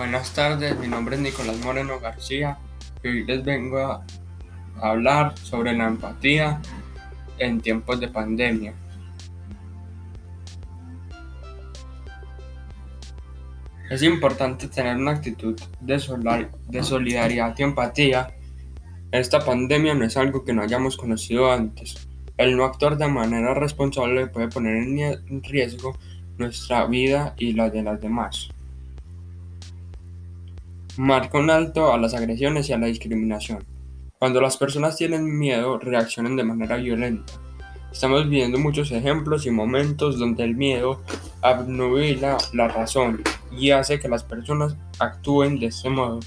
Buenas tardes, mi nombre es Nicolás Moreno García y hoy les vengo a hablar sobre la empatía en tiempos de pandemia. Es importante tener una actitud de, solidaridad y empatía. Esta pandemia no es algo que no hayamos conocido antes. El no actuar de manera responsable puede poner en riesgo nuestra vida y la de las demás. Marca un alto a las agresiones y a la discriminación. Cuando las personas tienen miedo, reaccionan de manera violenta. Estamos viviendo muchos ejemplos y momentos donde el miedo abnubila la razón y hace que las personas actúen de este modo.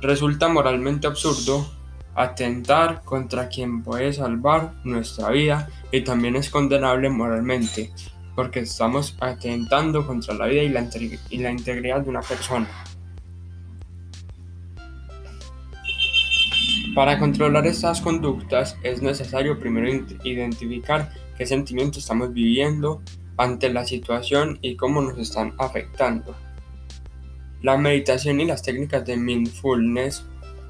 Resulta moralmente absurdo atentar contra quien puede salvar nuestra vida y también es condenable moralmente porque estamos atentando contra la vida y la, y la integridad de una persona. Para controlar estas conductas es necesario primero identificar qué sentimientos estamos viviendo ante la situación y cómo nos están afectando. La meditación y las técnicas de mindfulness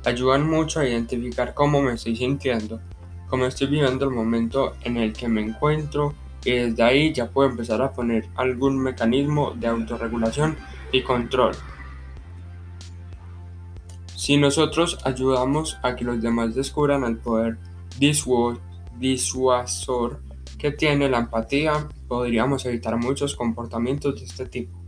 ayudan mucho a identificar cómo me estoy sintiendo, cómo estoy viviendo el momento en el que me encuentro y desde ahí ya puedo empezar a poner algún mecanismo de autorregulación y control. Si nosotros ayudamos a que los demás descubran el poder disuasor que tiene la empatía, podríamos evitar muchos comportamientos de este tipo.